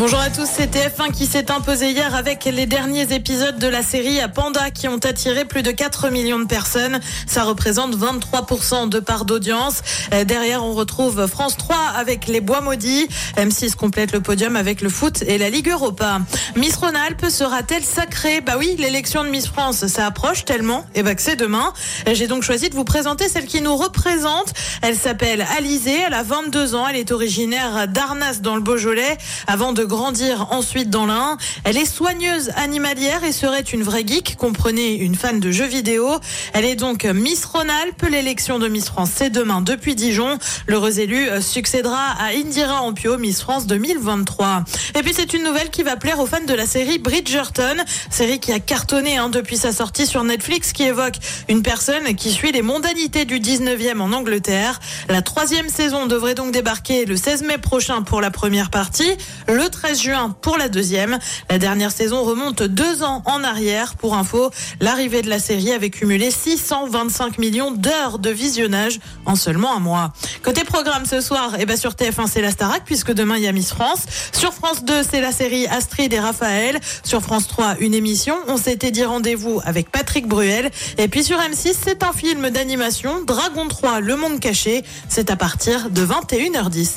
Bonjour à tous, c'est TF1 qui s'est imposé hier avec les derniers épisodes de la série à Panda qui ont attiré plus de 4 millions de personnes. Ça représente 23% de part d'audience. Euh, Derrière, on retrouve France 3 avec les Bois Maudits. M6 complète le podium avec le foot et la Ligue Europa. Miss Rhône-Alpes sera-t-elle sacrée? Bah oui, l'élection de Miss France, ça approche tellement. Et bah que c'est demain. Euh, J'ai donc choisi de vous présenter celle qui nous représente. Elle s'appelle Alizée, elle a 22 ans, elle est originaire d'Arnas dans le Beaujolais. Avant de grandir ensuite dans l'Ain. Elle est soigneuse animalière et serait une vraie geek, comprenez une fan de jeux vidéo. Elle est donc Miss Rhône-Alpes. L'élection de Miss France, c'est demain depuis Dijon. L'heureuse élue euh, succédera à Indira Ampio, Miss France 2023. Et puis c'est une nouvelle qui va plaire aux fans de la série Bridgerton, série qui a cartonné hein, depuis sa sortie sur Netflix, qui évoque une personne qui suit les mondanités du 19e en Angleterre. La troisième saison devrait donc débarquer le 16 mai prochain pour la première partie. Le 13 juin pour la deuxième. La dernière saison remonte deux ans en arrière. Pour info, l'arrivée de la série avait cumulé 625 millions d'heures de visionnage en seulement un mois. Côté programme ce soir, eh ben sur TF1 c'est la Starac puisque demain il y a Miss France. Sur France 2 c'est la série Astrid et Raphaël. Sur France 3 une émission. On s'était dit rendez-vous avec Patrick Bruel. Et puis sur M6 c'est un film d'animation Dragon 3 Le Monde Caché. C'est à partir de 21h10.